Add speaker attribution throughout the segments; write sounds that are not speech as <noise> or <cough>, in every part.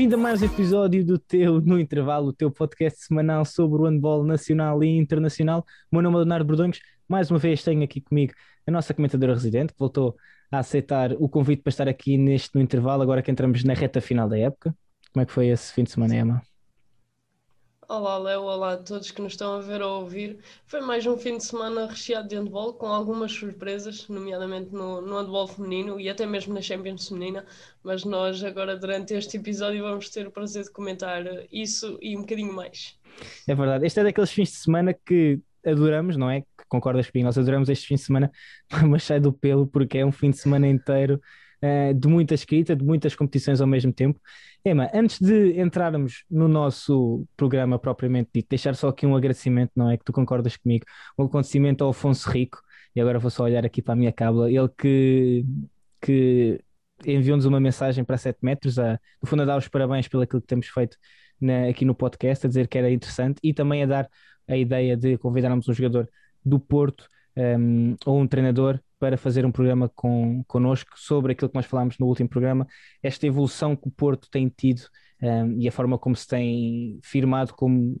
Speaker 1: bem-vindo a mais um episódio do teu No Intervalo, o teu podcast semanal sobre o handball nacional e internacional. O meu nome é Leonardo Bordões. Mais uma vez tenho aqui comigo a nossa comentadora residente, que voltou a aceitar o convite para estar aqui neste No Intervalo, agora que entramos na reta final da época. Como é que foi esse fim de semana, Emma?
Speaker 2: Olá, Léo, olá a todos que nos estão a ver ou ouvir. Foi mais um fim de semana recheado de handball, com algumas surpresas, nomeadamente no, no handball feminino e até mesmo na Champions feminina. Mas nós, agora, durante este episódio, vamos ter o prazer de comentar isso e um bocadinho mais.
Speaker 1: É verdade. Este é daqueles fins de semana que adoramos, não é? Concordas comigo? Nós adoramos este fim de semana, <laughs> mas sai do pelo porque é um fim de semana inteiro uh, de muita escrita, de muitas competições ao mesmo tempo. Emma, antes de entrarmos no nosso programa propriamente dito, deixar só aqui um agradecimento, não é? Que tu concordas comigo, um acontecimento ao Afonso Rico, e agora vou só olhar aqui para a minha cábula, ele que, que enviou-nos uma mensagem para 7 metros, a, no fundo a dar os parabéns pelo aquilo que temos feito na, aqui no podcast, a dizer que era interessante e também a dar a ideia de convidarmos um jogador do Porto um, ou um treinador para fazer um programa com, connosco sobre aquilo que nós falámos no último programa, esta evolução que o Porto tem tido um, e a forma como se tem firmado como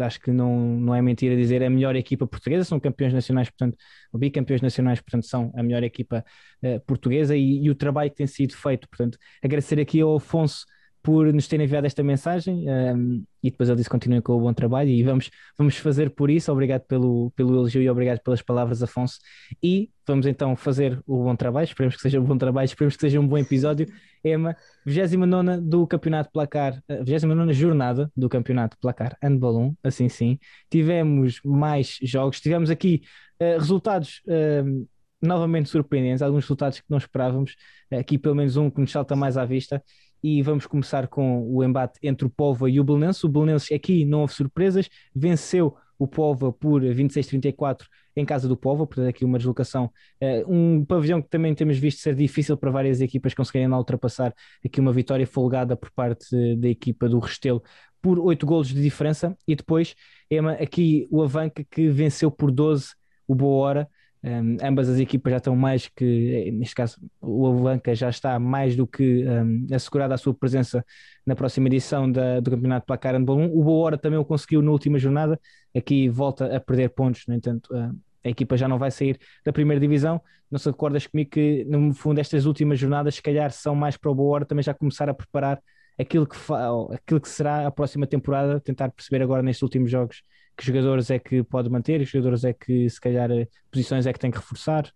Speaker 1: acho que não, não é mentira dizer a melhor equipa portuguesa, são campeões nacionais, portanto, bicampeões nacionais, portanto, são a melhor equipa uh, portuguesa e, e, o trabalho que tem sido feito, portanto, agradecer aqui ao Afonso por nos ter enviado esta mensagem um, e depois ele disse continue com o bom trabalho e vamos, vamos fazer por isso. Obrigado pelo, pelo elogio e obrigado pelas palavras, Afonso. E vamos então fazer o bom trabalho. Esperemos que seja um bom trabalho, esperemos que seja um bom episódio. Emma, 29 do Campeonato Placar, 29 jornada do Campeonato Placar Handball 1, assim sim. Tivemos mais jogos, tivemos aqui uh, resultados. Uh, novamente surpreendentes, alguns resultados que não esperávamos, aqui pelo menos um que nos salta mais à vista, e vamos começar com o embate entre o Pova e o Belenenses. O Belenenses aqui não houve surpresas, venceu o Pova por 26-34 em casa do Pova, portanto aqui uma deslocação, uh, um pavilhão que também temos visto ser difícil para várias equipas conseguirem lá ultrapassar, aqui uma vitória folgada por parte da equipa do Restelo por 8 golos de diferença, e depois Ema, aqui o Avanca que venceu por 12 o Boa Hora, um, ambas as equipas já estão mais que, neste caso, o Avanca já está mais do que um, assegurada a sua presença na próxima edição da, do Campeonato Placar Handball 1. O Boa Hora também o conseguiu na última jornada, aqui volta a perder pontos, no entanto, a equipa já não vai sair da primeira divisão. Não se recordas comigo que, no fundo, estas últimas jornadas, se calhar, são mais para o Boa Hora também já começar a preparar aquilo que, aquilo que será a próxima temporada, tentar perceber agora nestes últimos jogos que jogadores é que pode manter, que jogadores é que se calhar posições é que tem que reforçar?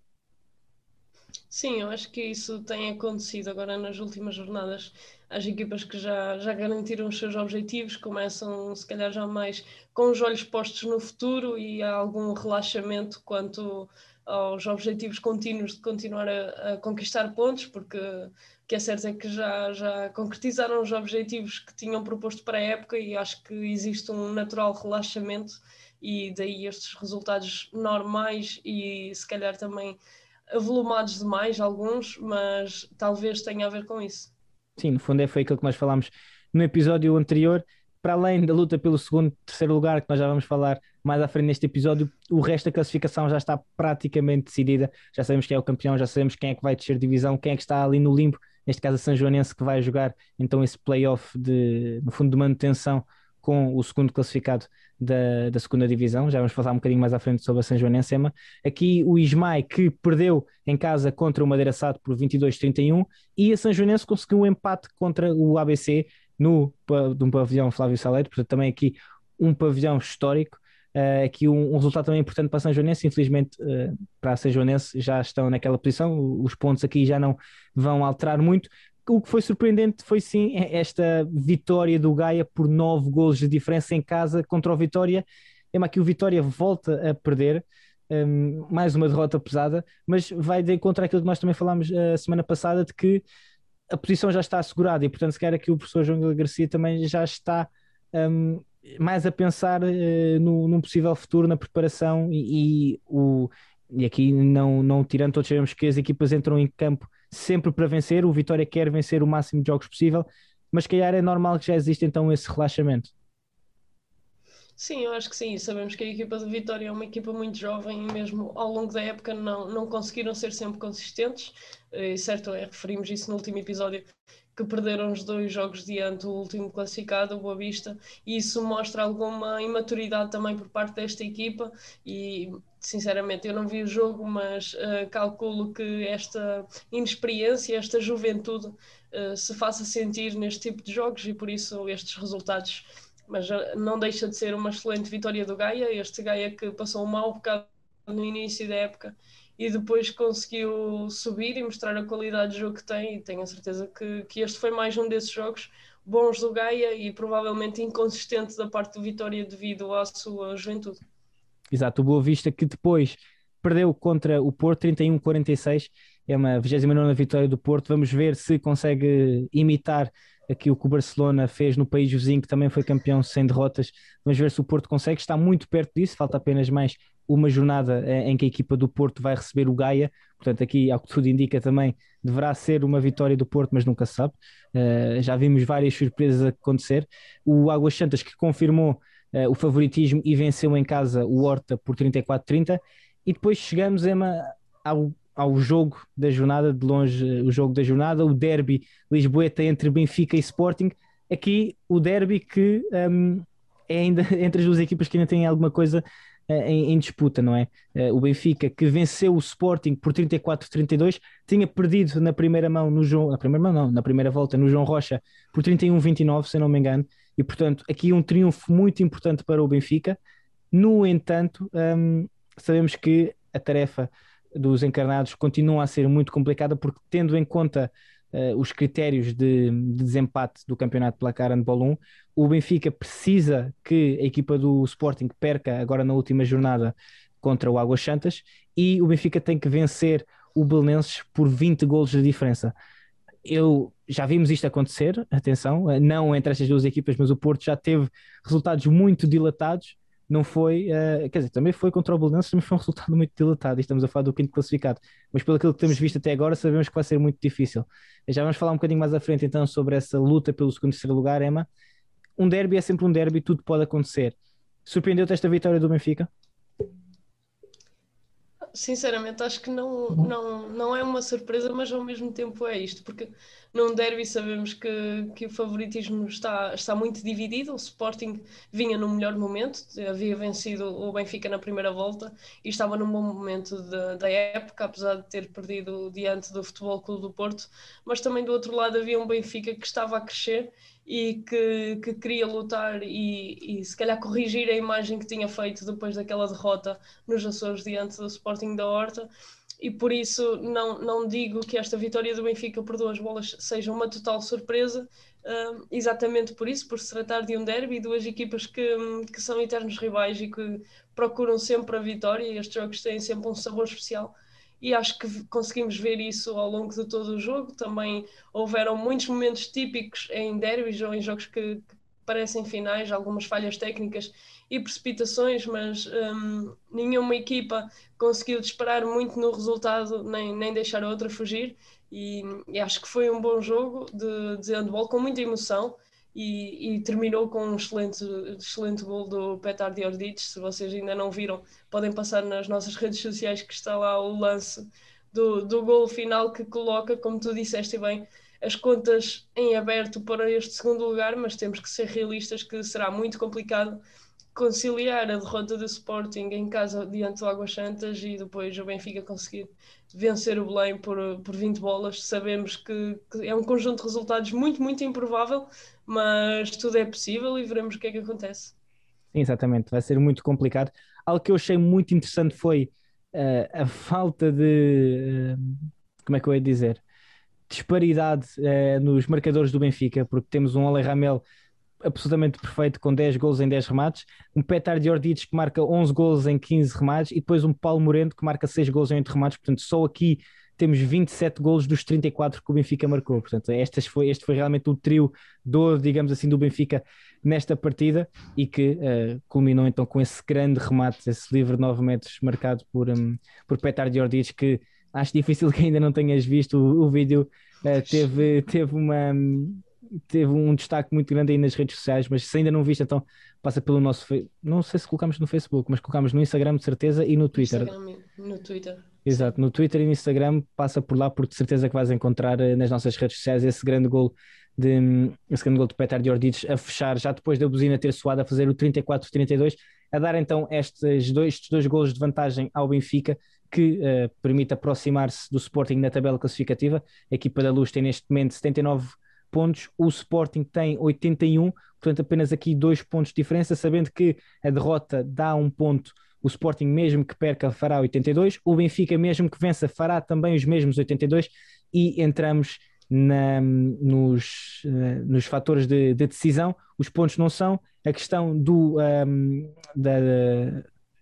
Speaker 2: Sim, eu acho que isso tem acontecido agora nas últimas jornadas. As equipas que já, já garantiram os seus objetivos começam, se calhar, já mais com os olhos postos no futuro e há algum relaxamento quanto aos objetivos contínuos de continuar a, a conquistar pontos, porque que é certo é que já, já concretizaram os objetivos que tinham proposto para a época e acho que existe um natural relaxamento e daí estes resultados normais e se calhar também avolumados demais alguns, mas talvez tenha a ver com isso.
Speaker 1: Sim, no fundo é foi aquilo que nós falámos no episódio anterior, para além da luta pelo segundo, terceiro lugar, que nós já vamos falar mais à frente neste episódio, o resto da classificação já está praticamente decidida. Já sabemos quem é o campeão, já sabemos quem é que vai descer divisão, quem é que está ali no limbo neste caso a São Joanense que vai jogar então esse playoff de, no fundo de manutenção com o segundo classificado da, da segunda divisão, já vamos falar um bocadinho mais à frente sobre a São Joanense, Ema. Aqui o Ismael que perdeu em casa contra o Madeira Sado por 22-31 e a São Joanense conseguiu um empate contra o ABC no, de um pavilhão Flávio Saleiro, portanto também aqui um pavilhão histórico Uh, aqui um, um, resultado também importante para a São Joanense, infelizmente uh, para a São Joanense já estão naquela posição, os pontos aqui já não vão alterar muito. O que foi surpreendente foi sim esta vitória do Gaia por nove golos de diferença em casa contra o Vitória. É aqui o Vitória volta a perder, um, ehm, mais uma derrota pesada, mas vai de encontro àquilo que nós também falámos a uh, semana passada de que a posição já está assegurada e portanto se calhar aqui o professor João Garcia também já está um, mais a pensar uh, no, num possível futuro na preparação e, e, o, e aqui não, não tirando, todos sabemos que as equipas entram em campo sempre para vencer, o Vitória quer vencer o máximo de jogos possível, mas calhar é normal que já exista então esse relaxamento.
Speaker 2: Sim, eu acho que sim. Sabemos que a equipa de Vitória é uma equipa muito jovem e mesmo ao longo da época não, não conseguiram ser sempre consistentes. E certo, é, referimos isso no último episódio, que perderam os dois jogos diante do último classificado, o Boa Vista, e isso mostra alguma imaturidade também por parte desta equipa e sinceramente eu não vi o jogo, mas uh, calculo que esta inexperiência, esta juventude uh, se faça sentir neste tipo de jogos e por isso estes resultados. Mas uh, não deixa de ser uma excelente vitória do Gaia, este Gaia que passou um mau bocado no início da época e depois conseguiu subir e mostrar a qualidade de jogo que tem. E tenho a certeza que, que este foi mais um desses jogos bons do Gaia e provavelmente inconsistente da parte do Vitória devido à sua juventude.
Speaker 1: Exato, o Boa Vista que depois perdeu contra o Porto 31-46, é uma 29 vitória do Porto. Vamos ver se consegue imitar aquilo que o Barcelona fez no país vizinho, que também foi campeão sem derrotas. Vamos ver se o Porto consegue, está muito perto disso, falta apenas mais uma jornada eh, em que a equipa do Porto vai receber o Gaia, portanto, aqui, ao que tudo indica, também deverá ser uma vitória do Porto, mas nunca se sabe. Uh, já vimos várias surpresas acontecer. O Águas Santas que confirmou uh, o favoritismo e venceu em casa o Horta por 34-30, e depois chegamos, Emma, ao, ao jogo da jornada, de longe, o jogo da jornada, o derby Lisboeta entre Benfica e Sporting. Aqui o derby que um, é ainda <laughs> entre as duas equipas que ainda têm alguma coisa eh, em, em, disputa, não é? Eh, o Benfica, que venceu o Sporting por 34-32, tinha perdido na primeira mão no João, na primeira mão não, na primeira volta no João Rocha por 31-29, se não me engano, e portanto aqui um triunfo muito importante para o Benfica. No entanto, hum, sabemos que a tarefa dos encarnados continua a ser muito complicada porque tendo em conta uh, os critérios de, de, desempate do campeonato de placar handball 1, o Benfica precisa que a equipa do Sporting perca agora na última jornada contra o Águas Santas e o Benfica tem que vencer o Belenenses por 20 golos de diferença. Eu já vimos isto acontecer, atenção, eh, não entre estas duas equipas, mas o Porto já teve resultados muito dilatados não foi, uh, quer dizer, também foi contra o Belenenses, mas foi um <laughs> resultado muito dilatado, e estamos a falar do quinto classificado, mas pelo aquilo que temos visto até agora, sabemos que vai ser muito difícil. Já vamos falar um bocadinho mais à frente então sobre essa luta pelo segundo e terceiro lugar, Emma. Um derby é sempre um derby, tudo pode acontecer. Surpreendeu-te esta vitória do Benfica?
Speaker 2: Sinceramente acho que não, uhum. não, não é uma surpresa, mas ao mesmo tempo é isto, porque num derby sabemos que, que o favoritismo está, está muito dividido. O Sporting vinha no melhor momento, havia vencido o Benfica na primeira volta e estava num bom momento de, da época, apesar de ter perdido diante do Futebol Clube do Porto, mas também do outro lado havia um Benfica que estava a crescer e que, que queria lutar e, e se calhar corrigir a imagem que tinha feito depois daquela derrota nos Açores diante do Sporting da Horta. E por isso não, não digo que esta vitória do Benfica por duas bolas seja uma total surpresa, uh, exatamente por isso, por se tratar de um derby, duas equipas que, que são eternos rivais e que procuram sempre a vitória, e estes jogos têm sempre um sabor especial e acho que conseguimos ver isso ao longo de todo o jogo. Também houveram muitos momentos típicos em derbys ou em jogos que, que parecem finais, algumas falhas técnicas e precipitações, mas um, nenhuma equipa conseguiu disparar muito no resultado, nem, nem deixar a outra fugir. E, e acho que foi um bom jogo de, de handball com muita emoção e, e, terminou com um excelente, excelente gol do Petar Diordic. Se vocês ainda não viram, podem passar nas nossas redes sociais que está lá o lance do, do gol final que coloca, como tu disseste bem, as contas em aberto para este segundo lugar, mas temos que ser realistas que será muito complicado conciliar a derrota do Sporting em casa diante do Águas Santas e depois o Benfica conseguir vencer o Belém por, por 20 bolas. Sabemos que, que, é um conjunto de resultados muito, muito improvável, mas tudo é possível e veremos o que é que acontece.
Speaker 1: Sim, exatamente, vai ser muito complicado. Algo que eu achei muito interessante foi uh, a falta de. Uh, como é que eu ia dizer? Disparidade uh, nos marcadores do Benfica, porque temos um Ale Ramel absolutamente perfeito com 10 gols em 10 remates, um Petar de Ordides que marca 11 gols em 15 remates e depois um Paulo Moreno que marca 6 gols em 8 remates, portanto só aqui temos 27 gols dos 34 que o Benfica marcou, portanto estas foi, este foi realmente o trio do, digamos assim, do Benfica nesta partida e que uh, culminou então com esse grande remate, esse livre de 9 metros marcado por, um, por Petar de Ordides que acho difícil que ainda não tenhas visto o, o vídeo, uh, teve, teve uma teve um destaque muito grande aí nas redes sociais, mas se ainda não viste, então passa pelo nosso. Não sei se colocamos no Facebook, mas colocamos no Instagram de certeza e no Twitter.
Speaker 2: Instagram, no Twitter.
Speaker 1: Exato, no Twitter e no Instagram passa por lá, porque de certeza que vais encontrar eh, nas nossas redes sociais esse grande gol de esse grande gol de Petar Ordides a fechar, já depois da buzina ter soado a fazer o 34-32, a dar então estes dois, estes dois golos de vantagem ao Benfica, que uh, permite aproximar-se do Sporting na tabela classificativa. A equipa da Luz tem neste momento 79 pontos, o Sporting tem 81, portanto apenas aqui dois pontos de diferença, sabendo que a derrota dá um ponto, o Sporting mesmo que perca fará 82, o Benfica mesmo que vença fará também os mesmos 82 e entramos na, nos, uh, nos fatores de, de, decisão, os pontos não são, a questão do um, da,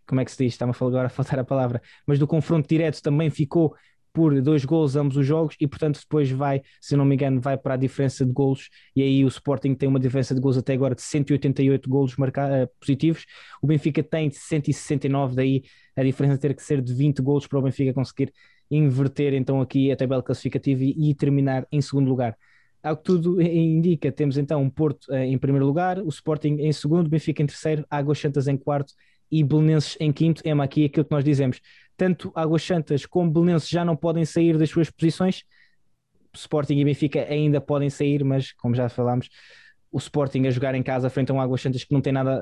Speaker 1: como é que se diz? Está-me agora <laughs> a faltar a palavra, mas do confronto direto também ficou por dois gols ambos os jogos e portanto depois vai, se não me engano, vai para a diferença de golos e aí o Sporting tem uma diferença de gols até agora de 188 golos marca, uh, positivos, o Benfica tem 169, daí a diferença ter que ser de 20 golos para o Benfica conseguir inverter então aqui a tabela classificativa e, e terminar em segundo lugar. Ao que tudo indica, temos então um Porto uh, em primeiro lugar, o Sporting em segundo, Benfica em terceiro, Águas Santas em quarto e Belenenses em quinto. É aqui aquilo que nós dizemos tanto Águas Santas como Belenenses já não podem sair das suas posições. Sporting e Benfica ainda podem sair, mas como já falámos, o Sporting a jogar em casa frente a um Águas Santas que não tem nada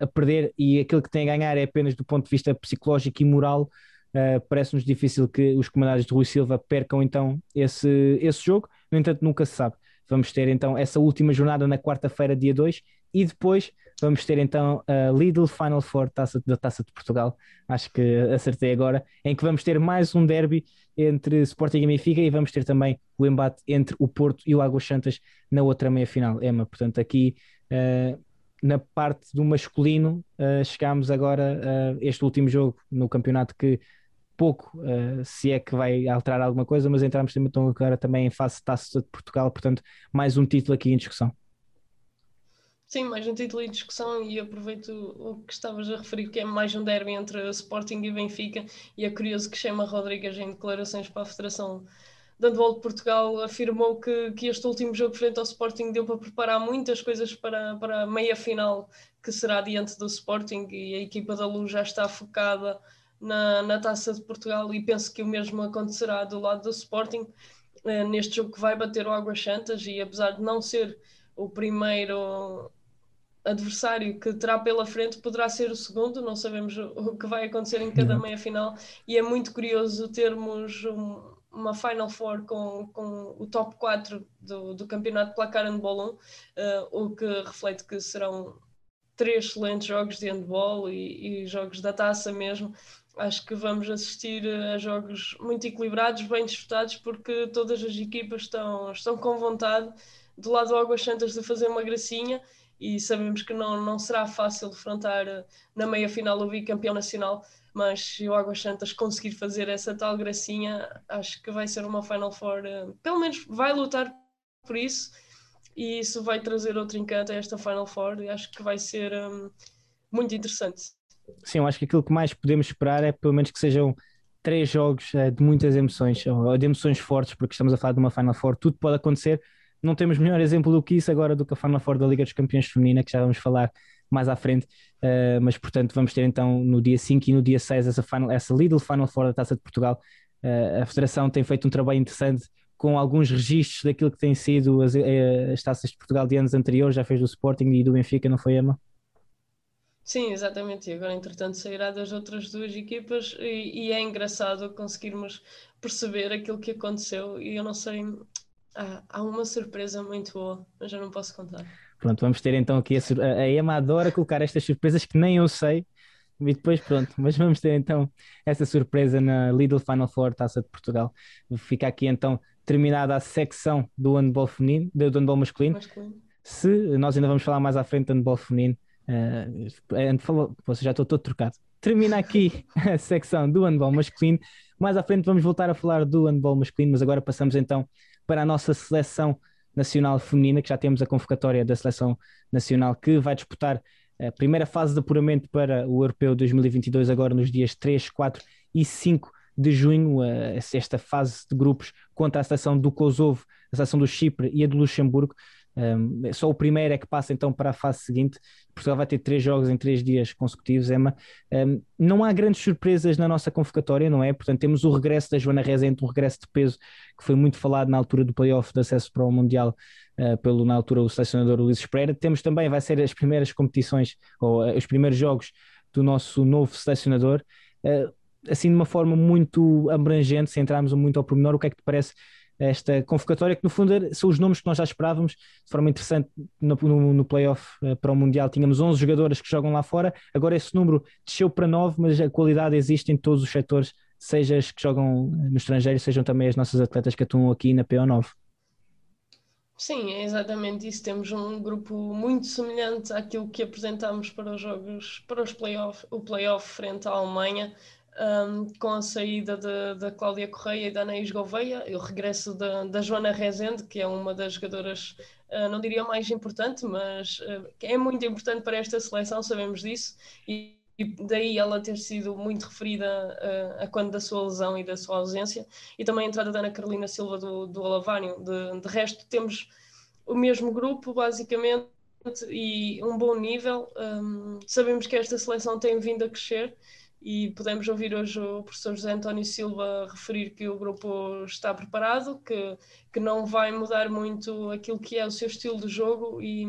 Speaker 1: a, a, perder e aquilo que tem a ganhar é apenas do ponto de vista psicológico e moral. Uh, Parece-nos difícil que os comandados de Rui Silva percam então esse, esse jogo, no entanto, nunca se sabe. Vamos ter então essa última jornada na quarta-feira, dia 2, e depois vamos ter então a Lidl Final Four taça, da Taça de Portugal, acho que acertei agora, em que vamos ter mais um derby entre Sporting e Benfica e vamos ter também o embate entre o Porto e o Águas Santas na outra meia-final, Emma. Portanto, aqui uh, na parte do masculino uh, chegámos agora a este último jogo no campeonato que pouco, uh, se é que vai alterar alguma coisa, mas entramos então agora também em fase de Taça de Portugal, portanto, mais um título aqui em discussão.
Speaker 2: Sim, mais um título em discussão e aproveito o que estavas a referir, que é mais um derby entre Sporting e Benfica, e é curioso que Chema Rodrigues, em declarações para a Federação de Handball de Portugal, afirmou que, que este último jogo frente ao Sporting deu para preparar muitas coisas para, para a meia-final, que será diante do Sporting, e a equipa da Luz já está focada na, na Taça de Portugal, e penso que o mesmo acontecerá do lado do Sporting, eh, neste jogo que vai bater o Águas Santas, e apesar de não ser o primeiro adversário que terá pela frente poderá ser o segundo, não sabemos o que vai acontecer em cada meia final e é muito curioso termos um, uma Final Four com, com o top 4 do, do campeonato placar handball 1, uh, o que reflete que serão três excelentes jogos de handball e, e jogos da taça mesmo. Acho que vamos assistir a jogos muito equilibrados, bem disputados, porque todas as equipas estão, estão com vontade. Do lado do Águas Santas de fazer uma gracinha e sabemos que não, não será fácil defrontar eh, na meia final o bicampeão nacional, mas se o Águas Santas conseguir fazer essa tal gracinha, acho que vai ser uma Final Four, eh, pelo menos vai lutar por isso e isso vai trazer outro encanto a esta Final Four e acho que vai ser um, muito interessante.
Speaker 1: Sim, eu acho que aquilo que mais podemos esperar é pelo menos que sejam três jogos de muitas emoções, ou de emoções fortes, porque estamos a falar de uma Final Four, tudo pode acontecer, não temos melhor exemplo do que isso agora do que a Final Four da Liga dos Campeões Feminina, que já vamos falar mais à frente. Uh, mas, portanto, vamos ter então no dia 5 e no dia 6 essa, final, essa Lidl Final Four da Taça de Portugal. Uh, a Federação tem feito um trabalho interessante com alguns registros daquilo que tem sido as, eh, as taças de Portugal de anos anteriores, já fez do Sporting e do Benfica, não foi, Emma?
Speaker 2: Sim, exatamente. E agora, entretanto, sairá das outras duas equipas e, e, é engraçado conseguirmos perceber aquilo que aconteceu. E eu não sei, há, há uma surpresa muito boa, mas eu não posso contar.
Speaker 1: Pronto, vamos ter então aqui a, a Emma adora colocar estas surpresas que nem eu sei. E depois pronto, <laughs> mas vamos ter então essa surpresa na Lidl Final Four Taça de Portugal. Fica aqui então terminada a secção do handball feminino, do handball masculino. masculino. Se nós ainda vamos falar mais à frente do handball feminino, uh, você já estou todo trocado. Termina aqui <laughs> a secção do handball masculino. Mais à frente vamos voltar a falar do handball masculino, mas agora passamos então para a nossa seleção nacional feminina, que já temos a convocatória da seleção nacional que vai disputar a primeira fase de apuramento para o Europeu 2022, agora nos dias 3, 4 e 5 de junho, esta fase de grupos contra a seleção do Kosovo, a seleção do Chipre e a do Luxemburgo. Um, só o primeiro é que passa então para a fase seguinte. Portugal vai ter três jogos em três dias consecutivos, Emma. Um, não há grandes surpresas na nossa convocatória, não é? Portanto, temos o regresso da Joana Rezende, um regresso de peso que foi muito falado na altura do playoff de acesso para o Mundial, uh, pelo na altura o selecionador Luís Pereira. Temos também, vai ser as primeiras competições, ou uh, os primeiros jogos do nosso novo selecionador. Uh, assim, de uma forma muito abrangente, se entrarmos muito ao pormenor, o que é que te parece esta convocatória, que no fundo são os nomes que nós já esperávamos, de forma interessante no, no, no playoff uh, para o Mundial tínhamos 11 jogadoras que jogam lá fora, agora esse número desceu para 9, mas a qualidade existe em todos os setores, seja as que jogam no estrangeiro, sejam também as nossas atletas que atuam aqui na PO9.
Speaker 2: Sim, é exatamente isso. Temos um grupo muito semelhante àquilo que apresentámos para os jogos, para os playoff, o playoff frente à Alemanha um, com a saída da Cláudia Correia e da Anaís Gouveia, o regresso da, da Joana Rezende, que é uma das jogadoras, uh, não diria mais importante, mas uh, é muito importante para esta seleção, sabemos disso, e, e daí ela ter sido muito referida uh, a quando da sua lesão e da sua ausência, e também a entrada da Ana Carolina Silva do, do Alavário. De, de resto, temos o mesmo grupo, basicamente, e um bom nível. Um, sabemos que esta seleção tem vindo a crescer e podemos ouvir hoje o professor José António Silva referir que o grupo está preparado, que, que não vai mudar muito aquilo que é o seu estilo de jogo e,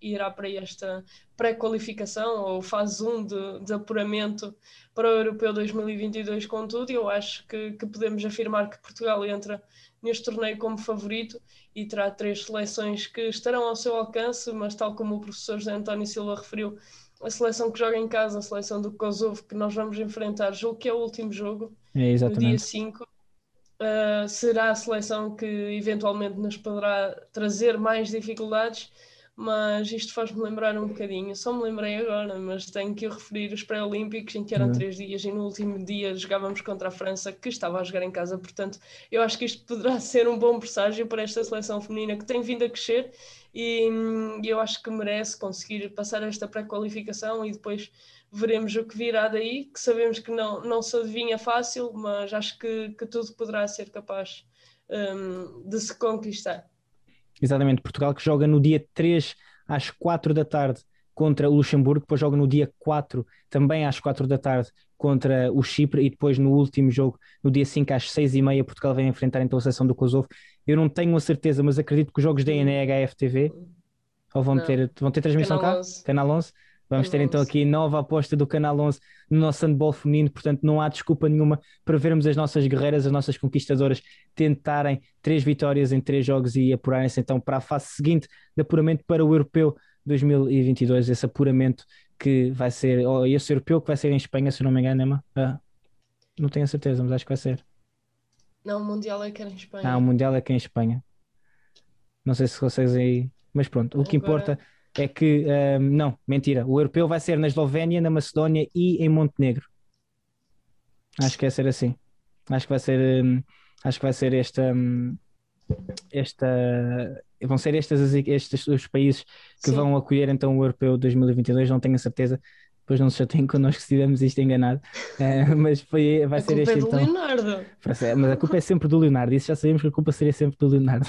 Speaker 2: e irá para esta pré-qualificação ou fase 1 de, de, apuramento para o Europeu 2022 contudo, eu acho que, que podemos afirmar que Portugal entra neste torneio como favorito e terá três seleções que estarão ao seu alcance, mas tal como o professor José António Silva referiu, a seleção que joga em casa, a seleção do Kosovo, que nós vamos enfrentar, jogo que é o último jogo,
Speaker 1: é,
Speaker 2: no dia 5, uh, ah, será a seleção que eventualmente nos poderá trazer mais dificuldades mas isto faz-me lembrar um bocadinho, só me lembrei agora, mas tenho que referir os pré-olímpicos em que eram uhum. três dias e no último dia jogávamos contra a França, que estava a jogar em casa, portanto eu acho que isto poderá <laughs> ser um bom presságio para esta seleção feminina que tem vindo a crescer e, e eu acho que merece conseguir passar esta pré-qualificação e depois veremos o que virá daí, que sabemos que não, não se adivinha fácil, mas acho que, que tudo poderá ser capaz um, de se conquistar.
Speaker 1: Exatamente, Portugal que joga no dia 3 às 4 da tarde contra o Luxemburgo, depois joga no dia 4 também às 4 da tarde contra o Chipre e depois no último jogo, no dia 5 às 6 e meia, Portugal vai enfrentar então a seleção do Kosovo. Eu não tenho a certeza, mas acredito que os jogos da NHF TV ou vão ter, vão ter transmissão Canal cá? 11. Canal 11? Vamos ter então aqui nova aposta do Canal 11 no nosso handball feminino, portanto não há desculpa nenhuma para vermos as nossas guerreiras, as nossas conquistadoras tentarem três vitórias em três jogos e apurarem-se então para a fase seguinte de apuramento para o Europeu 2022, esse apuramento que vai ser, ou esse europeu que vai ser em Espanha, se não me engano, Emma? Ah, não tenho a certeza, mas acho que vai ser.
Speaker 2: Não, o Mundial é que é em Espanha.
Speaker 1: Ah, o Mundial é que é em Espanha. Não sei se vocês aí. Mas pronto, o que Agora... importa é que, um, não, mentira, o europeu vai ser na Eslovénia, na Macedónia e em Montenegro. Acho que vai ser assim. Acho que vai ser, um, acho que vai ser esta, um, esta, vão ser estas, estes os países que Sim. vão acolher então o europeu 2022, não tenho a certeza. Depois não se chateiem connosco se tivermos isto enganado, uh, <laughs> mas foi, vai
Speaker 2: a
Speaker 1: ser este
Speaker 2: é do
Speaker 1: então.
Speaker 2: Leonardo.
Speaker 1: Mas a culpa é sempre do Leonardo, isso já sabemos que a culpa seria sempre do Leonardo.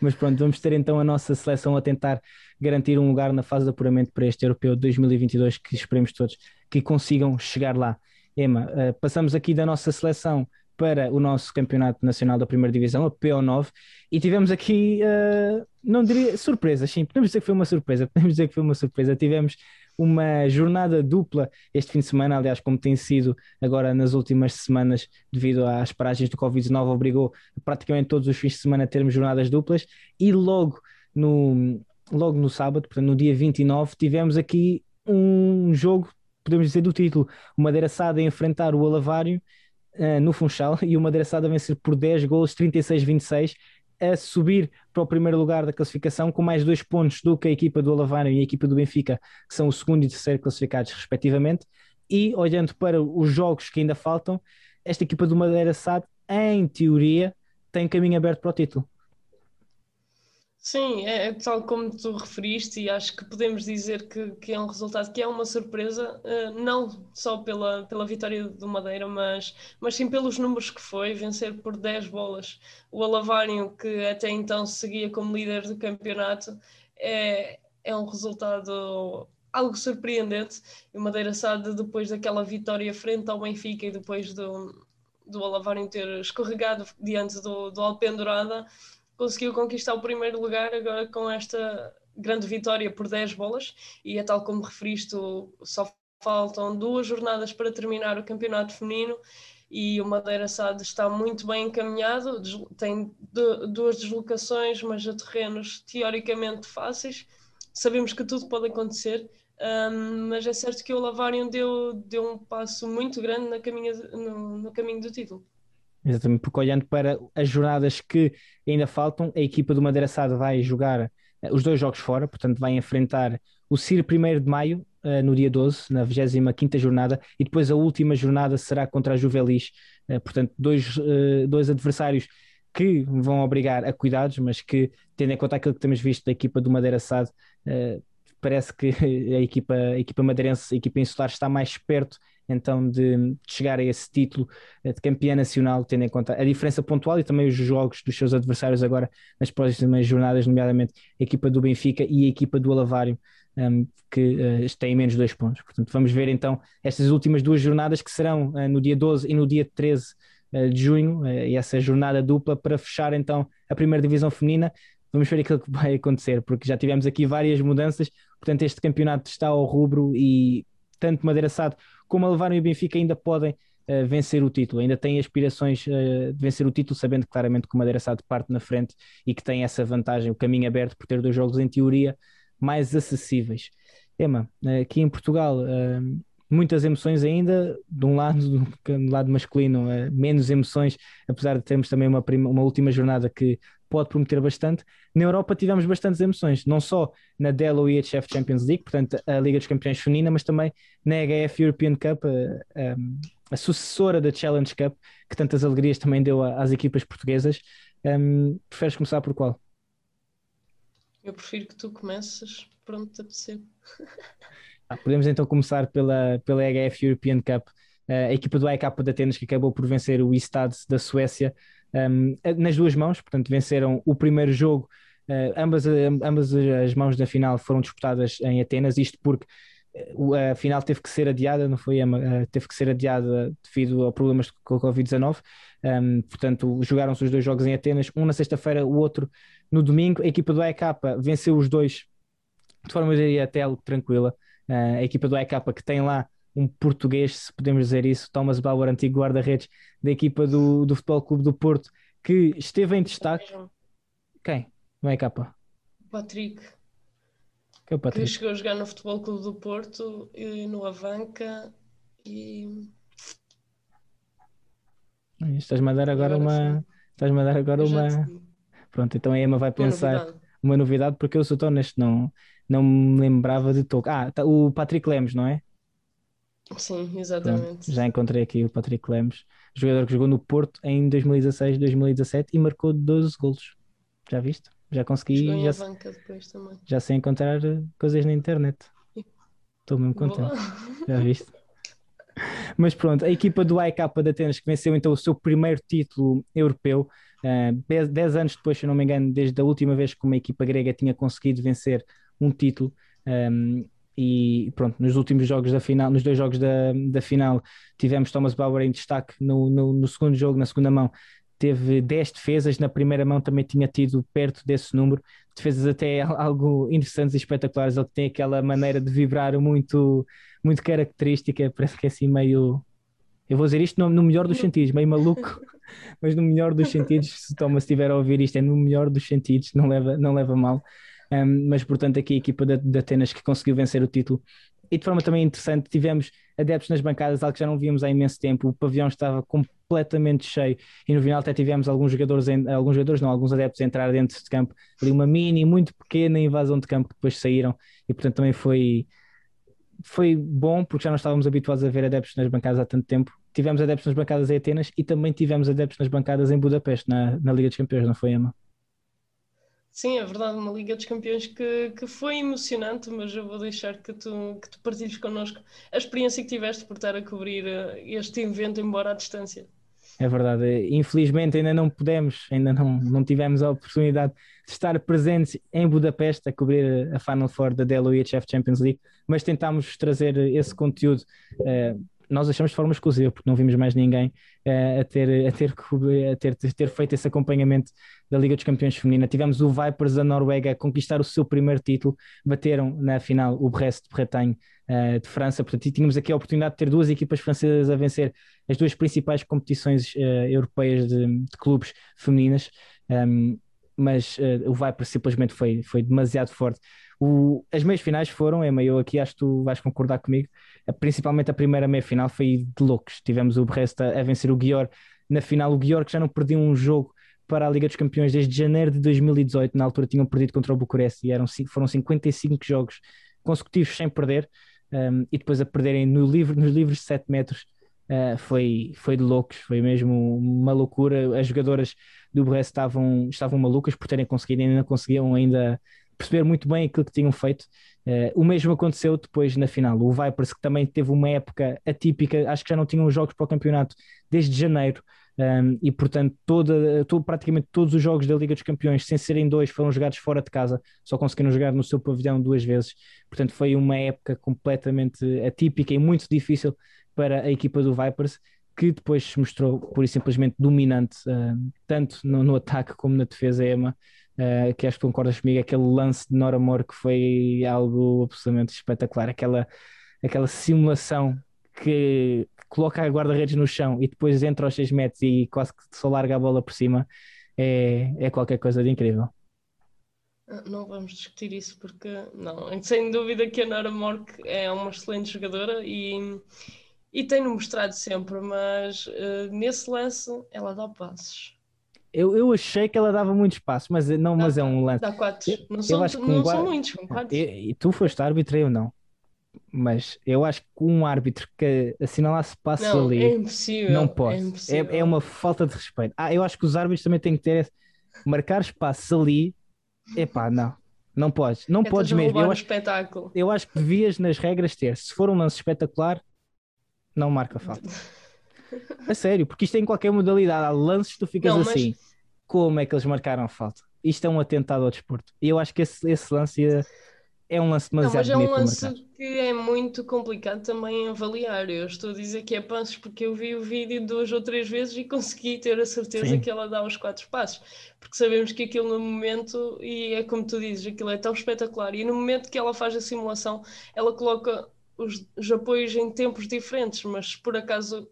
Speaker 1: Mas pronto, vamos ter então a nossa seleção a tentar garantir um lugar na fase de apuramento para este Europeu 2022 que esperemos todos que consigam chegar lá. Emma, uh, passamos aqui da nossa seleção para o nosso Campeonato Nacional da Primeira Divisão, a PO9, e tivemos aqui, uh, não diria surpresa, sim, podemos dizer que foi uma surpresa, <laughs> podemos dizer que foi uma surpresa. Tivemos uma jornada dupla este fim de semana, aliás, como tem sido agora nas últimas semanas, devido às paragens do Covid-19, obrigou praticamente todos os fins de semana a termos jornadas duplas, e logo no, logo no sábado, portanto no dia 29, tivemos aqui um jogo, podemos dizer do título, o Madeira Sada a enfrentar o Alavário uh, no Funchal <laughs> e o Madeira Sada vencer por 10 gols, 36-26, a subir para o primeiro lugar da classificação com mais dois pontos do que a equipa do Alavário e a equipa do Benfica, que são o segundo e terceiro classificados respectivamente. E olhando para os jogos que ainda faltam, esta equipa do Madeira SAD, em teoria, tem caminho aberto para o título.
Speaker 2: Sim, é, é tal como tu referiste, e acho que podemos dizer que, que é um resultado que é uma surpresa, uh, não só pela, pela vitória do Madeira, mas, mas sim pelos números que foi, vencer por 10 bolas. O Alavário, que até então seguia como líder do campeonato, é, é um resultado algo surpreendente. E o Madeira Sade, depois daquela vitória frente ao Benfica e depois do, do Alavário ter escorregado diante do, do Alpendurada, conseguiu conquistar o primeiro lugar agora com esta grande vitória por 10 bolas e é tal como referiste, só faltam duas jornadas para terminar o campeonato feminino e o Madeira Sade está muito bem encaminhado, tem duas deslocações, mas a terrenos teoricamente fáceis. Sabemos que tudo pode acontecer, um, mas é certo que o Lavarion deu, deu um passo muito grande na caminha, no, no caminho do título.
Speaker 1: Exatamente, porque olhando para as jornadas que ainda faltam, a equipa do Madeira Sade vai jogar eh, os dois jogos fora, portanto vai enfrentar o CIR 1 de maio, uh, no dia 12, na 25 jornada, e depois a última jornada será contra a Juvelis, uh, portanto dois, dois adversários que vão obrigar a cuidados, mas que, tendo em conta aquilo que temos visto da equipa do Madeira Sade, parece que <laughs> a equipa, a equipa madeirense, a equipa insular está mais perto então de, de, chegar a esse título eh, de campeã nacional, tendo em conta a diferença pontual e também os jogos dos seus adversários agora nas próximas jornadas, nomeadamente a equipa do Benfica e a equipa do Alavário, um, que uh, têm menos dois pontos. Portanto, vamos ver então estas últimas duas jornadas que serão uh, no dia 12 e no dia 13 uh, de junho, e essa jornada dupla para fechar então a primeira divisão feminina. Vamos ver aquilo que <laughs> vai acontecer, porque já tivemos aqui várias mudanças, portanto, este campeonato está ao rubro e tanto Madeira Sado como a Levaram e o Benfica ainda podem uh, vencer o título, ainda têm aspirações uh, de vencer o título, sabendo claramente que o Madeira Sado parte na frente e que tem essa vantagem, o caminho aberto por ter dois jogos em teoria mais acessíveis. Ema, uh, aqui em Portugal, muitas emoções ainda, de um lado, <laughs> do lado masculino, menos emoções, apesar de termos também uma, prima, uma última jornada que pode prometer bastante. Na Europa tivemos bastantes emoções, não só na Delo EHF Champions League, portanto a Liga dos Campeões Feminina, mas também na HF European Cup, a, a, sucessora da Challenge Cup, que tantas alegrias também deu às equipas portuguesas. Um, preferes começar por qual?
Speaker 2: Eu prefiro que tu comeces, pronto, a.
Speaker 1: Ah, podemos então começar pela, pela HF European Cup, a equipa do AEK de Atenas que acabou por vencer o Istad da Suécia um, nas duas mãos, portanto, venceram o primeiro jogo. Uh, ambas, ambas as mãos da final foram disputadas em Atenas, isto porque a final teve que ser adiada, não foi? Teve que ser adiada devido a problemas com a Covid-19. Um, portanto, jogaram-se os dois jogos em Atenas, um na sexta-feira, o outro no domingo. A equipa do AEK venceu os dois de forma, eu diria, até tranquila. Uh, a equipa do AEK que tem lá um português, se podemos dizer isso, Thomas Bauer, antigo guarda-redes da equipa do, do Futebol Clube do Porto, que esteve em destaque. Quem? Não é capa?
Speaker 2: Patrick.
Speaker 1: Que, é o Patrick?
Speaker 2: que chegou a jogar no Futebol Clube do Porto e no Avanca e.
Speaker 1: Estás-me a dar agora, agora uma. Estás-me a dar agora uma. Pronto, então a Emma vai pensar uma novidade, uma novidade porque eu sou tão honesto, não, não me lembrava de toque. Ah, tá, o Patrick Lemos, não é?
Speaker 2: Sim, exatamente.
Speaker 1: já encontrei aqui o Patrick Lemos, jogador que jogou no Porto em 2016, 2017 e marcou 12 golos. Já viste? Já consegui.
Speaker 2: já,
Speaker 1: já sei encontrar eh, coisas na internet. Estou mesmo contente. <laughs> Já viste? Mas pronto, a equipa do AEK de Atenas que venceu então o seu primeiro título europeu, 10 uh, anos depois, se não me engano, desde a última vez que uma equipa grega tinha conseguido vencer um título. Um, ehm, e pronto, nos últimos jogos da final, nos dois jogos da, da final, tivemos Thomas Bauer em destaque no, no, no segundo jogo, na segunda mão, teve 10 defesas, na primeira mão também tinha tido perto desse número, defesas até algo interessantes e espetaculares, ele tem aquela maneira de vibrar muito, muito característica, parece que é assim meio, eu vou dizer isto no, no melhor dos sentidos, meio maluco, <laughs> mas no melhor dos sentidos, se Thomas estiver a ouvir isto, é no melhor dos sentidos, não leva, não leva mal. Um, mas portanto aqui a equipa de, Atenas que conseguiu vencer o título e de forma também interessante tivemos adeptos nas bancadas, algo que já não víamos há imenso tempo, o pavilhão estava completamente cheio e no final até tivemos alguns jogadores, alguns jogadores não, alguns adeptos a entrar dentro de campo, ali uma mini, muito pequena invasão de campo que depois saíram e portanto também foi foi bom porque já não estávamos habituados a ver adeptos nas bancadas há tanto tempo. Tivemos adeptos nas bancadas em Atenas e também tivemos adeptos nas bancadas em Budapeste, na, na Liga dos Campeões, não foi, Emma?
Speaker 2: Sim, é verdade, uma Liga dos Campeões que, que foi emocionante, mas eu vou deixar que tu, que tu partilhes connosco a experiência que tiveste por estar a cobrir eh, este evento, embora à distância.
Speaker 1: É verdade, infelizmente ainda não pudemos, ainda não, não tivemos a oportunidade de estar presentes em Budapeste a cobrir a Final Four da Dell UHF Champions League, mas tentámos trazer esse conteúdo uh, nós achamos de forma exclusiva, porque não vimos mais ninguém uh, a, ter, a, ter, a, ter, a ter feito esse acompanhamento da Liga dos Campeões Feminina. Tivemos o Vipers da Noruega a conquistar o seu primeiro título, bateram na final o Brest de Bretagne uh, de França, portanto, tínhamos aqui a oportunidade de ter duas equipas francesas a vencer as duas principais competições uh, europeias de, de, clubes femininas. Um, mas uh, o Viper simplesmente foi, foi demasiado forte. O, as meias finais foram, Emma, eu aqui acho que tu vais concordar comigo, principalmente a primeira meia final foi de loucos. Tivemos o Brest a, a vencer o Guior na final, o Guior que já não perdia um jogo para a Liga dos Campeões desde janeiro de 2018, na altura tinham perdido contra o Bucareste e eram, foram 55 jogos consecutivos sem perder, um, e depois a perderem no livre, nos livros de 7 metros uh, foi, foi de loucos, foi mesmo uma loucura. As jogadoras do Brest estavam, estavam malucas por terem conseguido, ainda não conseguiam ainda perceber muito bem aquilo que tinham feito. Uh, o mesmo aconteceu depois na final. O Vipers, que também teve uma época atípica, acho que já não tinham jogos para o campeonato desde janeiro. Um, e portanto, toda, todo, praticamente todos os jogos da Liga dos Campeões, sem serem dois, foram jogados fora de casa, só conseguiram jogar no seu pavilhão duas vezes. Portanto, foi uma época completamente atípica e muito difícil para a equipa do Vipers, que depois se mostrou pura e simplesmente dominante, uh, tanto no, no, ataque como na defesa, Emma. Uh, que acho que concordas comigo, aquele lance de Nora Moore que foi algo absolutamente espetacular, aquela, aquela simulação que coloca a guarda-redes no chão e depois entra aos 6 metros e quase que só larga a bola por cima, é, é qualquer coisa de incrível.
Speaker 2: Ah, não vamos discutir isso porque, não, <laughs> sem dúvida que a Nora Mork é uma excelente jogadora e, e tem-no mostrado sempre, mas uh, nesse lance ela dá passos.
Speaker 1: Eu, eu achei que ela dava muito espaço, mas não, dá, mas é um lance.
Speaker 2: Dá quatro. Não, são, não são muitos, são quatro.
Speaker 1: E, e, tu foste árbitro, eu não. Mas eu acho que um árbitro que assinalasse passos não, ali
Speaker 2: é impossível,
Speaker 1: não pode. É, é, é, uma falta de respeito. Ah, eu acho que os árbitros também têm que ter esse, marcar espaços ali. Epá, não. Não podes, não é podes mesmo. Eu acho,
Speaker 2: espetáculo.
Speaker 1: eu acho que devias nas regras ter, se for um lance espetacular, não marca falta. A sério, porque isto é em qualquer modalidade. Há lances que tu ficas não, assim. Mas... Como é que eles marcaram falta? Isto é um atentado ao desporto. E eu acho que esse, esse lance é um lance demasiado
Speaker 2: não,
Speaker 1: mas é
Speaker 2: um lance que é muito complicado também avaliar. Eu estou a dizer que é passos porque eu vi o vídeo duas ou três vezes e consegui ter a certeza Sim. que ela dá os quatro passos. Porque sabemos que aquilo no momento, e é como tu dizes, aquilo é tão espetacular. E no momento que ela faz a simulação, ela coloca os, os apoios em tempos diferentes, mas por acaso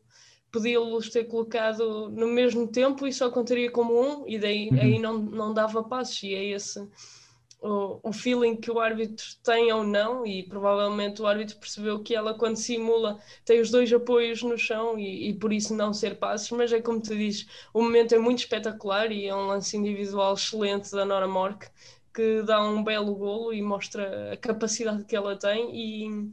Speaker 2: podia-los ter colocado no mesmo tempo e só contaria como um, e daí uhum. aí não, não dava passos, e é esse o, feeling que o árbitro tem ou não, e provavelmente o árbitro percebeu que ela, quando simula, tem os dois apoios no chão e, e por isso não ser passos, mas é como tu dizes, o momento é muito espetacular e é um lance individual excelente da Nora Mork que dá um belo golo e mostra a capacidade que ela tem e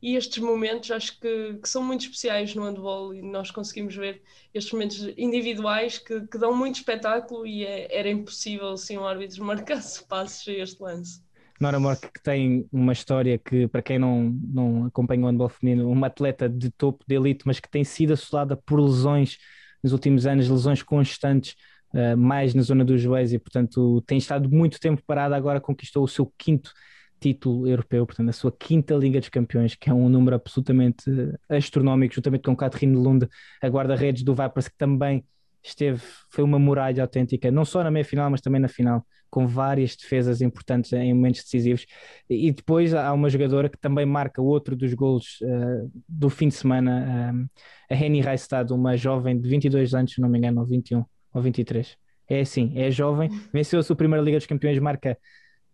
Speaker 2: e estes momentos acho que, que, são muito especiais no handball e nós conseguimos ver estes momentos individuais que, que dão muito espetáculo e é, era impossível se um árbitro <laughs> marcasse passos a este lance.
Speaker 1: Nora Mork que tem uma história que, para quem não, não acompanha o handball feminino, uma atleta de topo de elite, mas que tem sido assolada por lesões nos últimos anos, lesões constantes, uh, mais na zona dos joelhos, e portanto tem estado muito tempo parada, agora conquistou o seu quinto título europeu, portanto, a sua quinta Liga dos Campeões, que é um número absolutamente astronómico, juntamente com Catherine Lund, a guarda-redes do Vipers, que também esteve, foi uma muralha autêntica, não só na meia-final, mas também na final, com várias defesas importantes em momentos decisivos. E depois há uma jogadora que também marca outro dos golos uh, do fim de semana, uh, a Henny Reistad, uma jovem de 22 anos, se não me engano, ou 21 ou 23. É assim, é jovem, venceu a sua primeira Liga dos Campeões, marca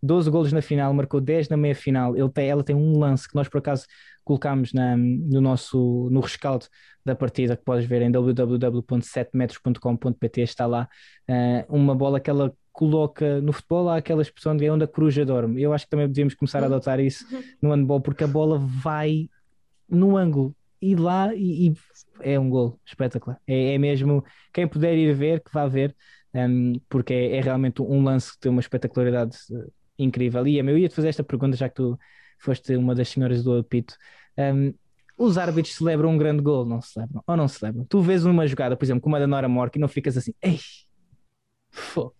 Speaker 1: 12 golos na final, marcou 10 na meia final. Ele tem, ela tem um lance que nós por acaso colocámos na, no nosso no rescaldo da partida, que podes ver em www.7metros.com.pt, está lá uh, uma bola que ela coloca no futebol, há aquela expressão de onde a coruja dorme. Eu acho que também devíamos começar a adotar isso no handball, porque a bola vai no ângulo e lá e, e é um gol espetacular. É, é, mesmo quem puder ir ver, que vá ver. um, porque é, é, realmente um lance que tem uma espetacularidade uh, incrível. E eu ia-te fazer esta pergunta, já que tu foste uma das senhoras do apito. Um, os árbitros celebram um grande gol, não celebram? Ou não celebram? Tu vês uma jogada, por exemplo, como a da Nora Mork e não ficas assim, ei, fô.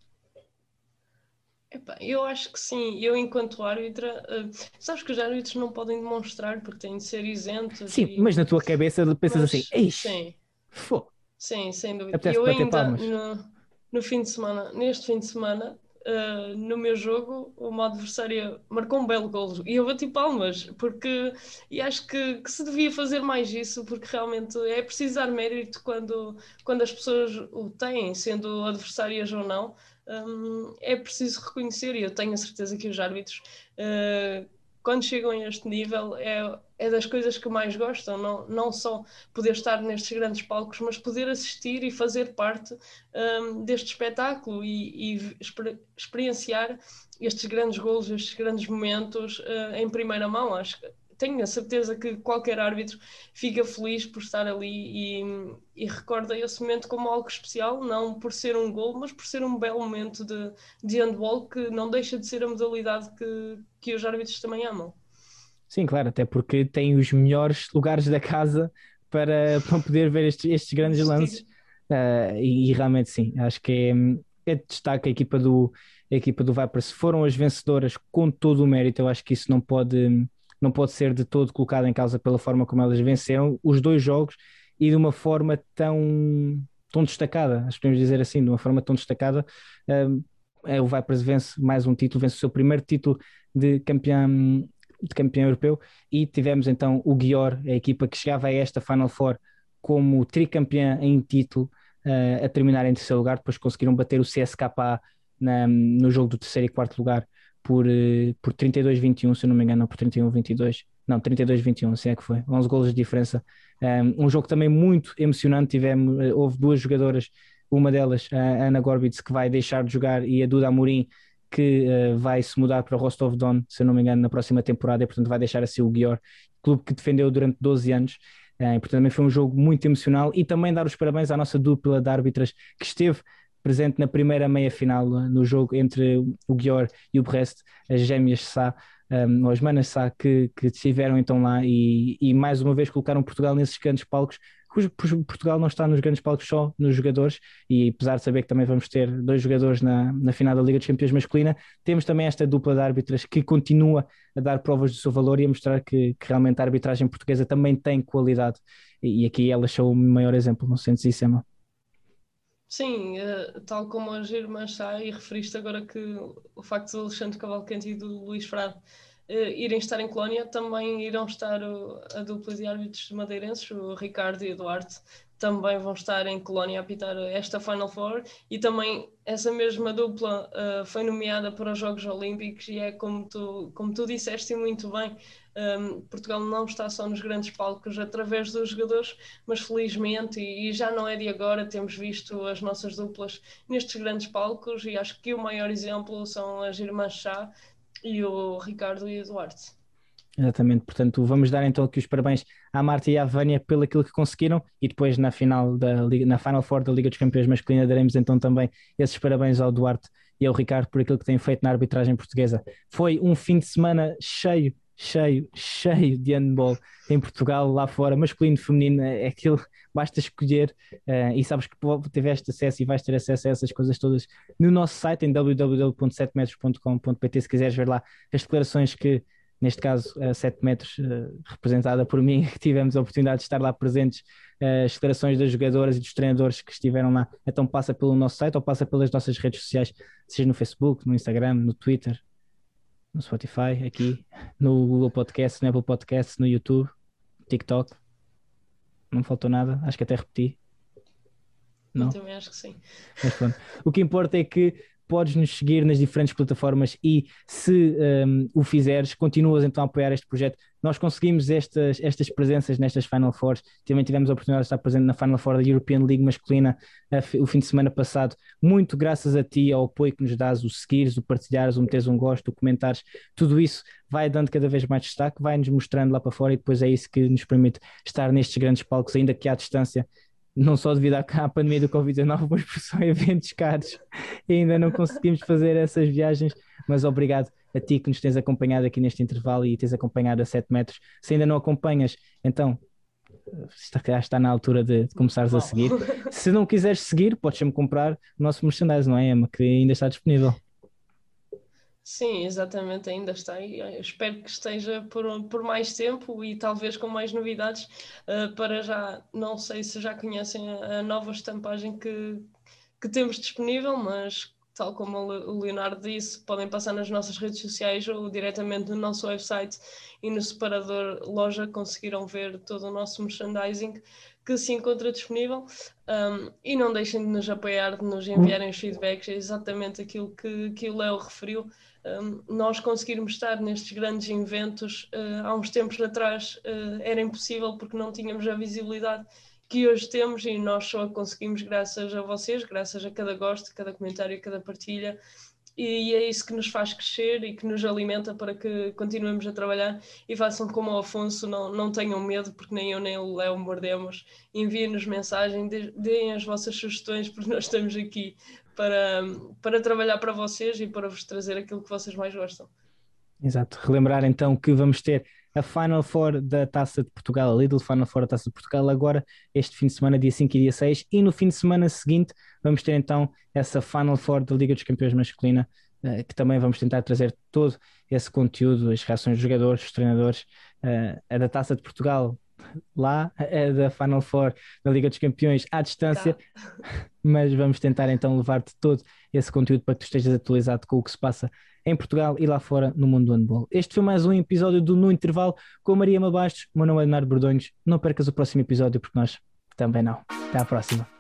Speaker 2: eu acho que sim. Eu, enquanto árbitra, uh, sabes que os árbitros não podem demonstrar porque têm de ser isentos.
Speaker 1: Sim,
Speaker 2: e...
Speaker 1: mas na tua cabeça pensas mas, assim, ei, sim. Fô.
Speaker 2: Sim, sem dúvida. Apetece eu ainda, no, no fim de semana, neste fim de semana, uh, no meu jogo, uma adversária marcou um belo golo e eu bati palmas, porque e acho que, que, se devia fazer mais isso, porque realmente é preciso dar mérito quando, quando as pessoas o têm, sendo adversárias ou não. Um, é preciso reconhecer, e eu tenho a certeza que os árbitros, uh, quando chegam a este nível, é, é das coisas que mais gostam, não, não só poder estar nestes grandes palcos, mas poder assistir e fazer parte um, deste espetáculo e, e exper experienciar estes grandes golos, estes grandes momentos uh, em primeira mão. Acho que tenho a certeza que qualquer árbitro fica feliz por estar ali e, e, recorda esse momento como algo especial, não por ser um gol, mas por ser um belo momento de, de handball que não deixa de ser a modalidade que, que os árbitros também amam.
Speaker 1: Sim, claro, até porque tem os melhores lugares da casa para, <laughs> para poder ver estes, estes grandes lances. Uh, e, e, realmente sim, acho que é, é de destaque a equipa do a equipa do Vipers foram as vencedoras com todo o mérito. Eu acho que isso não pode não pode ser de todo colocado em causa pela forma como elas venceram os dois jogos e de uma forma tão, tão destacada, acho que podemos dizer assim, de uma forma tão destacada. é, o Vipers vence mais um título, vence o seu primeiro título de campeão, de campeão europeu e tivemos então o Guior, a equipa que chegava a esta Final Four como tricampeã em título, uh, a terminar em terceiro lugar, depois conseguiram bater o CSKA na, no jogo do terceiro e quarto lugar por, uh, por 32-21, se eu não me engano, por 31-22, não, 32-21, se é que foi, 11 golos de diferença. Um, um jogo também muito emocionante, tivemos, uh, houve duas jogadoras, uma delas, a Ana Gorbitz, que vai deixar de jogar, e a Duda Amorim, que uh, vai se mudar para Rostov Don, se eu não me engano, na próxima temporada, e portanto vai deixar assim o Guior, clube que defendeu durante 12 anos. Uh, portanto, também foi um jogo muito emocional e também dar os parabéns à nossa dupla de árbitras que esteve presente na primeira meia-final no jogo entre o Guior e o Brest, as gêmeas Sá, um, ou as manas Sá, que, que estiveram então lá e, e mais uma vez colocaram Portugal nesses grandes palcos, Portugal não está nos grandes palcos só nos jogadores, e apesar de saber que também vamos ter dois jogadores na, na final da Liga dos Campeões masculina, temos também esta dupla de árbitras que continua a dar provas do seu valor e a mostrar que, que realmente a arbitragem portuguesa também tem qualidade, e, e aqui elas são o maior exemplo, não sentes isso, Emma?
Speaker 2: Sim, uh, tal como as irmãs Sá, e referiste agora que o facto do Alexandre Cavalcante e do Luís Frade uh, irem estar em Colónia, também irão estar a dupla de árbitros madeirenses, o Ricardo e o Duarte, também vão estar em Colónia a apitar esta Final Four e também essa mesma dupla uh, foi nomeada para os Jogos Olímpicos e é como tu, como tu disseste muito bem, um, Portugal não está só nos grandes palcos através dos jogadores, mas felizmente, e, e, já não é de agora, temos visto as nossas duplas nestes grandes palcos e acho que o maior exemplo são as irmãs Chá e o Ricardo e o Duarte.
Speaker 1: Exatamente, portanto, vamos dar então aqui os parabéns à Marta e à Vânia pelo aquilo que conseguiram e depois na final da Liga, na Final Four da Liga dos Campeões Masculina daremos então também esses parabéns ao Duarte e ao Ricardo por aquilo que têm feito na arbitragem portuguesa. Foi um fim de semana cheio cheio, cheio de handball em Portugal, lá fora, masculino, feminino, é aquilo, basta escolher uh, e sabes que tiveste acesso e vais ter acesso a essas coisas todas no nosso site em www.7metros.com.pt se quiseres ver lá as declarações que, neste caso, a 7 metros, uh, representada por mim, <laughs> que tivemos a oportunidade de estar lá presentes, uh, as declarações das jogadoras e dos treinadores que estiveram lá, então passa pelo nosso site ou passa pelas nossas redes sociais, seja no Facebook, no Instagram, no Twitter, no Spotify, aqui, no Google Podcast, no Apple Podcast, no YouTube, TikTok. Não faltou nada, acho que até repeti.
Speaker 2: Não? Eu também acho que sim.
Speaker 1: Mas pronto. O que importa é que podes nos seguir nas diferentes plataformas e se um, o fizeres, continuas então a apoiar este projeto. Nós conseguimos estas, estas presenças nestas Final Fours, também tivemos a oportunidade de estar presente na Final Four da European League masculina uh, o fim de semana passado, muito graças a ti, ao apoio que nos dás, o seguires, o partilhares, o meteres um gosto, o comentares, tudo isso vai dando cada vez mais destaque, vai nos mostrando lá para fora e depois é isso que nos permite estar nestes grandes palcos, ainda que à distância, não só devido <laughs> à, pandemia do Covid-19, mas por são eventos caros e ainda não conseguimos fazer essas viagens. Mas obrigado a ti que nos tens acompanhado aqui neste intervalo e tens acompanhado a 7 metros. Se ainda não acompanhas, então está, está na altura de, de começares a seguir. Se não quiseres seguir, podes sempre comprar o nosso merchandise, não é, Emma? Que ainda está disponível.
Speaker 2: Sim, exatamente, ainda está aí. Eu espero que esteja por, por mais tempo e talvez com mais novidades. Uh, para já, não sei se já conhecem a, a nova estampagem que, que temos disponível, mas tal como o Leonardo disse, podem passar nas nossas redes sociais ou diretamente no nosso website e no separador loja conseguiram ver todo o nosso merchandising que se encontra disponível um, e não deixem de nos apoiar, de nos enviarem os feedbacks, é exatamente aquilo que, que o Léo referiu. Nós conseguirmos estar nestes grandes eventos uh, há uns tempos atrás uh, era impossível porque não tínhamos a visibilidade que hoje temos e nós só conseguimos graças a vocês, graças a cada gosto, cada comentário, cada partilha. E é isso que nos faz crescer e que nos alimenta para que continuemos a trabalhar e façam como o Afonso, não, não tenham medo, porque nem eu nem o Léo mordemos. Enviem-nos mensagem, deem as vossas sugestões, porque nós estamos aqui para, para trabalhar para vocês e para vos trazer aquilo que vocês mais gostam.
Speaker 1: Exato. Relembrar então que vamos ter a Final Four da Taça de Portugal, a Lidl Final Four da Taça de Portugal, agora este fim de semana, dia 5 e dia 6, e no fim de semana seguinte vamos ter então essa Final Four da Liga dos Campeões Masculina, uh, que também vamos tentar trazer todo esse conteúdo, as reações dos jogadores, dos treinadores, uh, a da Taça de Portugal lá, a da Final Four da Liga dos Campeões à distância, tá. <laughs> mas vamos tentar então levar-te todo esse conteúdo para que tu estejas atualizado com o que se passa em Portugal e lá fora no mundo do handball. Este foi mais um episódio do No Intervalo com a Maria Mabastos. Meu nome é Leonardo Bordões. Não percas o próximo episódio porque nós também não. Até à próxima.